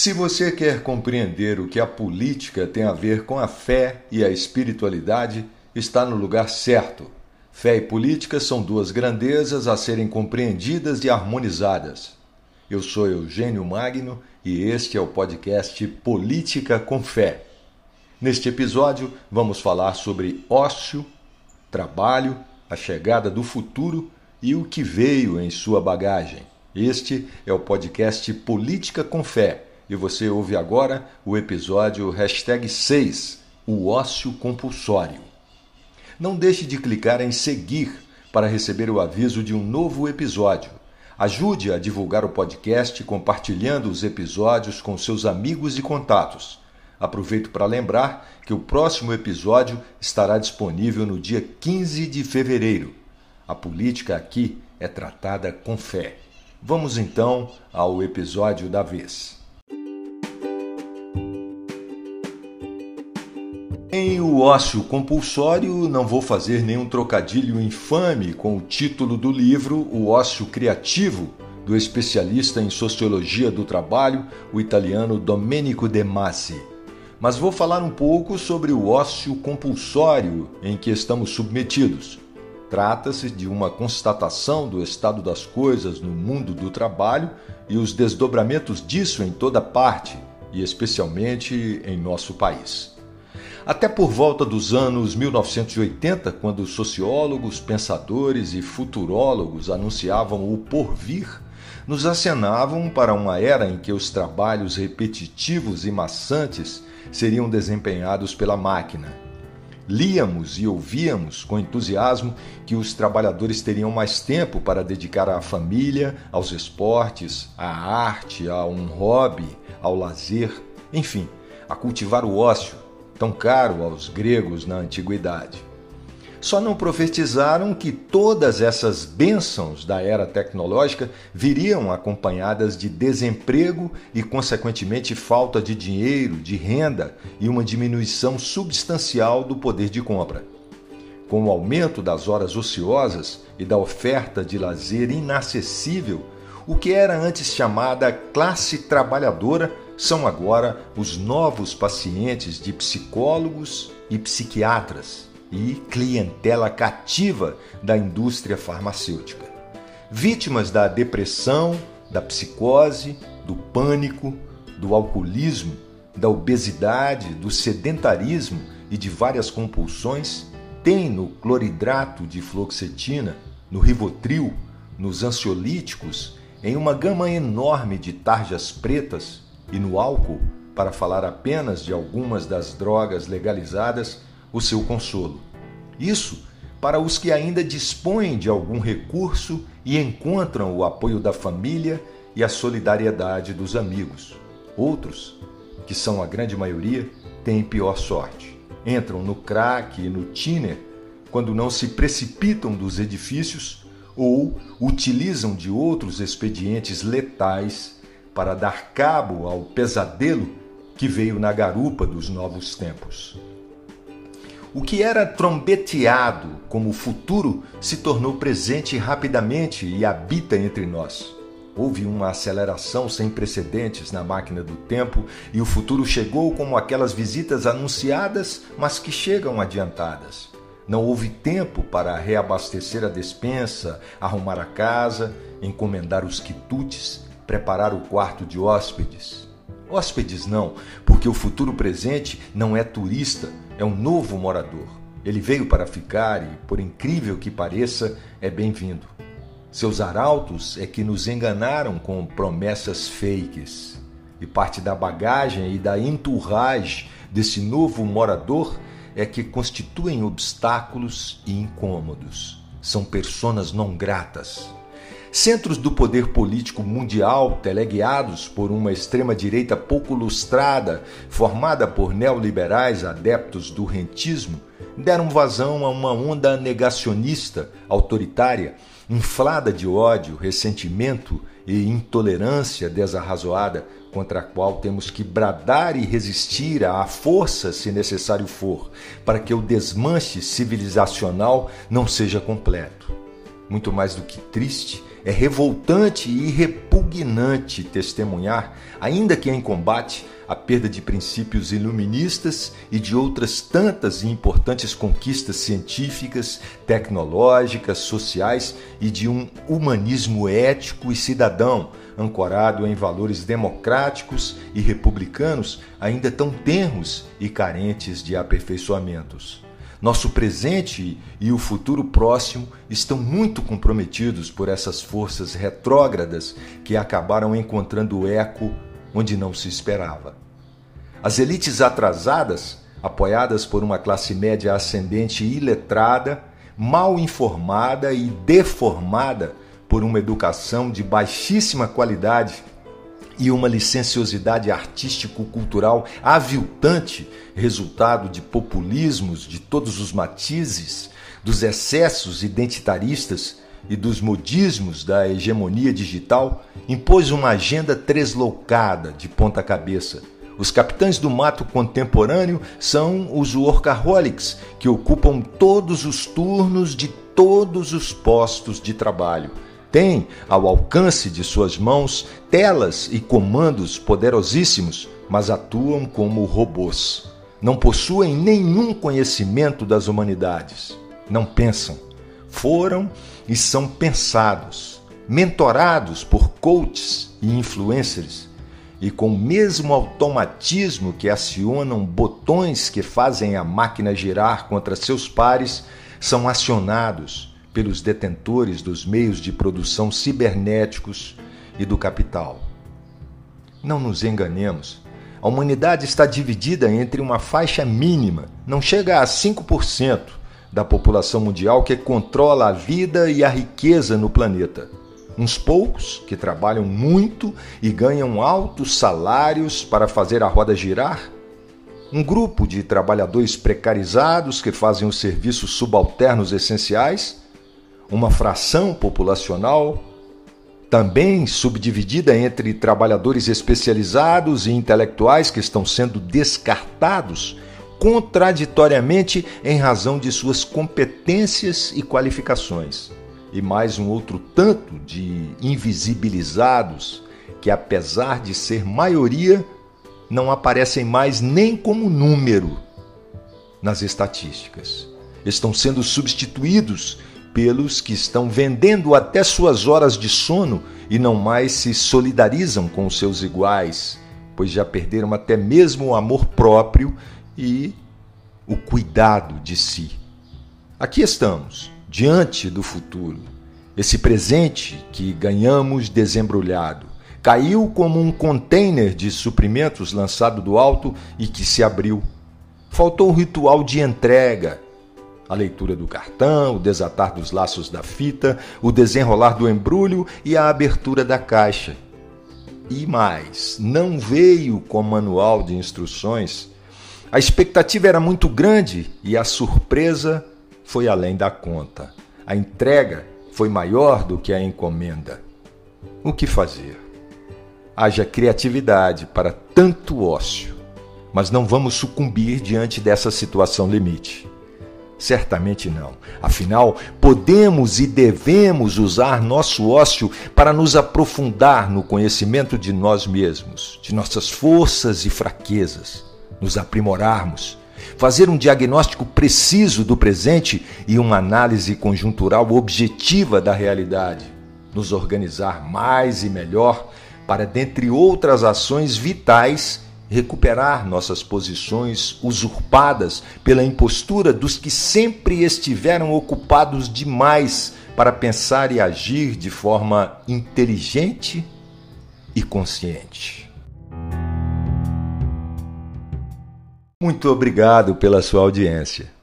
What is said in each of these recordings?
Se você quer compreender o que a política tem a ver com a fé e a espiritualidade, está no lugar certo. Fé e política são duas grandezas a serem compreendidas e harmonizadas. Eu sou Eugênio Magno e este é o podcast Política com Fé. Neste episódio, vamos falar sobre ócio, trabalho, a chegada do futuro e o que veio em sua bagagem. Este é o podcast Política com Fé e você ouve agora o episódio hashtag 6, o ócio compulsório. Não deixe de clicar em seguir para receber o aviso de um novo episódio. Ajude a divulgar o podcast compartilhando os episódios com seus amigos e contatos. Aproveito para lembrar que o próximo episódio estará disponível no dia 15 de fevereiro. A política aqui é tratada com fé. Vamos então ao episódio da vez. Em O Ócio Compulsório, não vou fazer nenhum trocadilho infame com o título do livro O Ócio Criativo, do especialista em sociologia do trabalho, o italiano Domenico De Masi. Mas vou falar um pouco sobre o ócio compulsório em que estamos submetidos. Trata-se de uma constatação do estado das coisas no mundo do trabalho e os desdobramentos disso em toda parte, e especialmente em nosso país. Até por volta dos anos 1980, quando sociólogos, pensadores e futurólogos anunciavam o porvir, nos acenavam para uma era em que os trabalhos repetitivos e maçantes seriam desempenhados pela máquina. Líamos e ouvíamos com entusiasmo que os trabalhadores teriam mais tempo para dedicar à família, aos esportes, à arte, a um hobby, ao lazer, enfim, a cultivar o ócio tão caro aos gregos na antiguidade. Só não profetizaram que todas essas bênçãos da era tecnológica viriam acompanhadas de desemprego e, consequentemente, falta de dinheiro, de renda e uma diminuição substancial do poder de compra. Com o aumento das horas ociosas e da oferta de lazer inacessível, o que era antes chamada classe trabalhadora são agora os novos pacientes de psicólogos e psiquiatras e clientela cativa da indústria farmacêutica. Vítimas da depressão, da psicose, do pânico, do alcoolismo, da obesidade, do sedentarismo e de várias compulsões, têm no cloridrato de fluoxetina, no rivotril, nos ansiolíticos, em uma gama enorme de tarjas pretas, e no álcool, para falar apenas de algumas das drogas legalizadas, o seu consolo. Isso para os que ainda dispõem de algum recurso e encontram o apoio da família e a solidariedade dos amigos. Outros, que são a grande maioria, têm pior sorte. Entram no crack e no tiner quando não se precipitam dos edifícios ou utilizam de outros expedientes letais para dar cabo ao pesadelo que veio na garupa dos novos tempos. O que era trombeteado como futuro se tornou presente rapidamente e habita entre nós. Houve uma aceleração sem precedentes na máquina do tempo e o futuro chegou como aquelas visitas anunciadas, mas que chegam adiantadas. Não houve tempo para reabastecer a despensa, arrumar a casa, encomendar os quitutes preparar o quarto de hóspedes. Hóspedes não, porque o futuro presente não é turista, é um novo morador. Ele veio para ficar e, por incrível que pareça, é bem-vindo. Seus arautos é que nos enganaram com promessas fakes. E parte da bagagem e da entourage desse novo morador é que constituem obstáculos e incômodos. São personas não gratas. Centros do poder político mundial, teleguiados por uma extrema-direita pouco lustrada, formada por neoliberais adeptos do rentismo, deram vazão a uma onda negacionista, autoritária, inflada de ódio, ressentimento e intolerância desarrazoada, contra a qual temos que bradar e resistir à força, se necessário for, para que o desmanche civilizacional não seja completo. Muito mais do que triste, é revoltante e repugnante testemunhar, ainda que em combate, a perda de princípios iluministas e de outras tantas e importantes conquistas científicas, tecnológicas, sociais e de um humanismo ético e cidadão, ancorado em valores democráticos e republicanos ainda tão tenros e carentes de aperfeiçoamentos. Nosso presente e o futuro próximo estão muito comprometidos por essas forças retrógradas que acabaram encontrando eco onde não se esperava. As elites atrasadas, apoiadas por uma classe média ascendente iletrada, mal informada e deformada por uma educação de baixíssima qualidade e uma licenciosidade artístico-cultural aviltante, resultado de populismos de todos os matizes, dos excessos identitaristas e dos modismos da hegemonia digital, impôs uma agenda tresloucada de ponta cabeça. Os capitães do mato contemporâneo são os workaholics, que ocupam todos os turnos de todos os postos de trabalho têm ao alcance de suas mãos telas e comandos poderosíssimos, mas atuam como robôs. Não possuem nenhum conhecimento das humanidades. Não pensam. Foram e são pensados, mentorados por coaches e influencers, e com o mesmo automatismo que acionam botões que fazem a máquina girar contra seus pares, são acionados pelos detentores dos meios de produção cibernéticos e do capital. Não nos enganemos. A humanidade está dividida entre uma faixa mínima, não chega a 5% da população mundial que controla a vida e a riqueza no planeta. Uns poucos que trabalham muito e ganham altos salários para fazer a roda girar. Um grupo de trabalhadores precarizados que fazem os serviços subalternos essenciais uma fração populacional também subdividida entre trabalhadores especializados e intelectuais que estão sendo descartados contraditoriamente em razão de suas competências e qualificações, e mais um outro tanto de invisibilizados que, apesar de ser maioria, não aparecem mais nem como número nas estatísticas. Estão sendo substituídos pelos que estão vendendo até suas horas de sono e não mais se solidarizam com os seus iguais, pois já perderam até mesmo o amor próprio e o cuidado de si. Aqui estamos, diante do futuro. Esse presente que ganhamos desembrulhado caiu como um container de suprimentos lançado do alto e que se abriu. Faltou o ritual de entrega a leitura do cartão, o desatar dos laços da fita, o desenrolar do embrulho e a abertura da caixa. E mais, não veio com manual de instruções. A expectativa era muito grande e a surpresa foi além da conta. A entrega foi maior do que a encomenda. O que fazer? Haja criatividade para tanto ócio, mas não vamos sucumbir diante dessa situação limite. Certamente não. Afinal, podemos e devemos usar nosso ócio para nos aprofundar no conhecimento de nós mesmos, de nossas forças e fraquezas, nos aprimorarmos, fazer um diagnóstico preciso do presente e uma análise conjuntural objetiva da realidade, nos organizar mais e melhor para, dentre outras ações vitais, recuperar nossas posições usurpadas pela impostura dos que sempre estiveram ocupados demais para pensar e agir de forma inteligente e consciente. Muito obrigado pela sua audiência.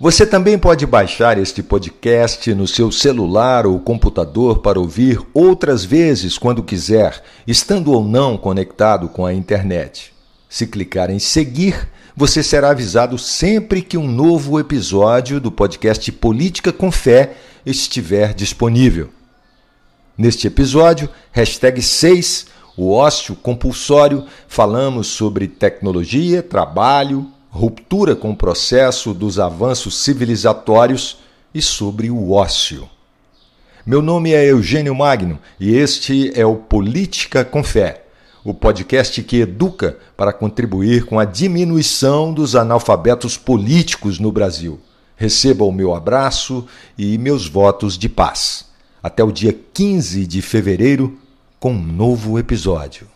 Você também pode baixar este podcast no seu celular ou computador para ouvir outras vezes quando quiser, estando ou não conectado com a internet. Se clicar em seguir, você será avisado sempre que um novo episódio do podcast Política com Fé estiver disponível. Neste episódio, hashtag 6, o ócio compulsório, falamos sobre tecnologia, trabalho, ruptura com o processo dos avanços civilizatórios e sobre o ócio. Meu nome é Eugênio Magno e este é o Política com Fé, o podcast que educa para contribuir com a diminuição dos analfabetos políticos no Brasil. Receba o meu abraço e meus votos de paz. Até o dia 15 de fevereiro com um novo episódio.